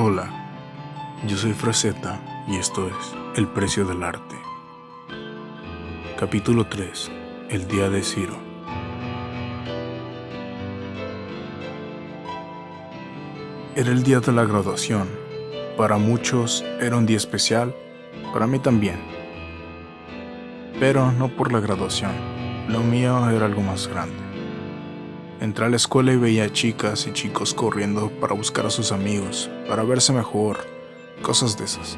Hola, yo soy Fraceta y esto es El precio del arte. Capítulo 3. El día de Ciro. Era el día de la graduación. Para muchos era un día especial, para mí también. Pero no por la graduación, lo mío era algo más grande. Entré a la escuela y veía chicas y chicos corriendo para buscar a sus amigos, para verse mejor, cosas de esas.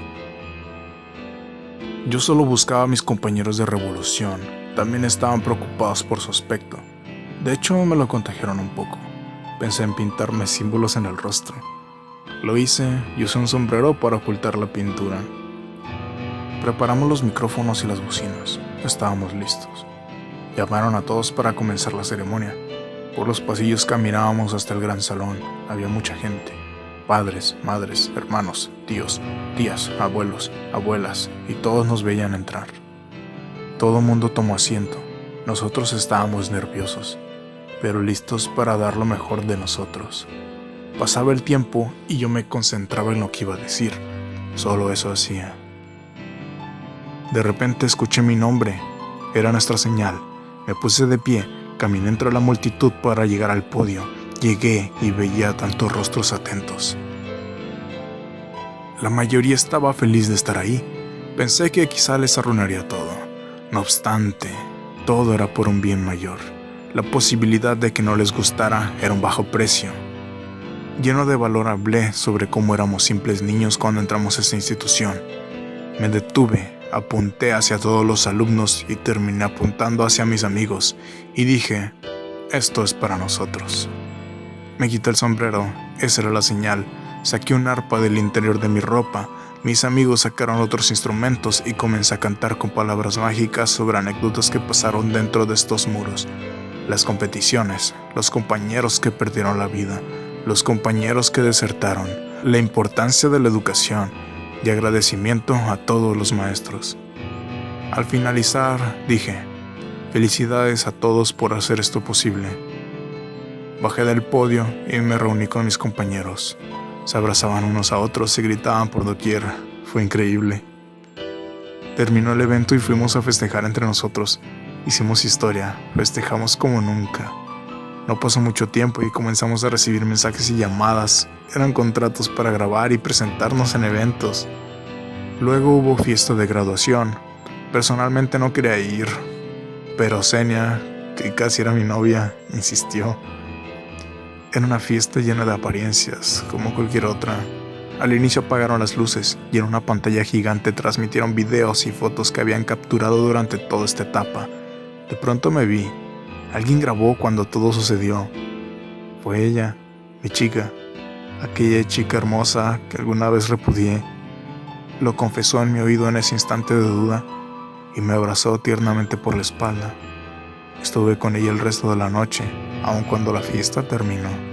Yo solo buscaba a mis compañeros de revolución, también estaban preocupados por su aspecto. De hecho, me lo contagiaron un poco. Pensé en pintarme símbolos en el rostro. Lo hice y usé un sombrero para ocultar la pintura. Preparamos los micrófonos y las bocinas. Estábamos listos. Llamaron a todos para comenzar la ceremonia. Por los pasillos caminábamos hasta el gran salón. Había mucha gente. Padres, madres, hermanos, tíos, tías, abuelos, abuelas, y todos nos veían entrar. Todo mundo tomó asiento. Nosotros estábamos nerviosos, pero listos para dar lo mejor de nosotros. Pasaba el tiempo y yo me concentraba en lo que iba a decir. Solo eso hacía. De repente escuché mi nombre. Era nuestra señal. Me puse de pie Caminé entre la multitud para llegar al podio. Llegué y veía tantos rostros atentos. La mayoría estaba feliz de estar ahí. Pensé que quizá les arruinaría todo. No obstante, todo era por un bien mayor. La posibilidad de que no les gustara era un bajo precio. Lleno de valor hablé sobre cómo éramos simples niños cuando entramos a esta institución. Me detuve Apunté hacia todos los alumnos y terminé apuntando hacia mis amigos y dije, esto es para nosotros. Me quité el sombrero, esa era la señal. Saqué un arpa del interior de mi ropa. Mis amigos sacaron otros instrumentos y comencé a cantar con palabras mágicas sobre anécdotas que pasaron dentro de estos muros. Las competiciones, los compañeros que perdieron la vida, los compañeros que desertaron, la importancia de la educación y agradecimiento a todos los maestros. Al finalizar, dije, felicidades a todos por hacer esto posible. Bajé del podio y me reuní con mis compañeros. Se abrazaban unos a otros y gritaban por doquier. Fue increíble. Terminó el evento y fuimos a festejar entre nosotros. Hicimos historia, festejamos como nunca. No pasó mucho tiempo y comenzamos a recibir mensajes y llamadas. Eran contratos para grabar y presentarnos en eventos. Luego hubo fiesta de graduación. Personalmente no quería ir, pero Senia, que casi era mi novia, insistió. Era una fiesta llena de apariencias, como cualquier otra. Al inicio apagaron las luces y en una pantalla gigante transmitieron videos y fotos que habían capturado durante toda esta etapa. De pronto me vi Alguien grabó cuando todo sucedió. Fue ella, mi chica, aquella chica hermosa que alguna vez repudié. Lo confesó en mi oído en ese instante de duda y me abrazó tiernamente por la espalda. Estuve con ella el resto de la noche, aun cuando la fiesta terminó.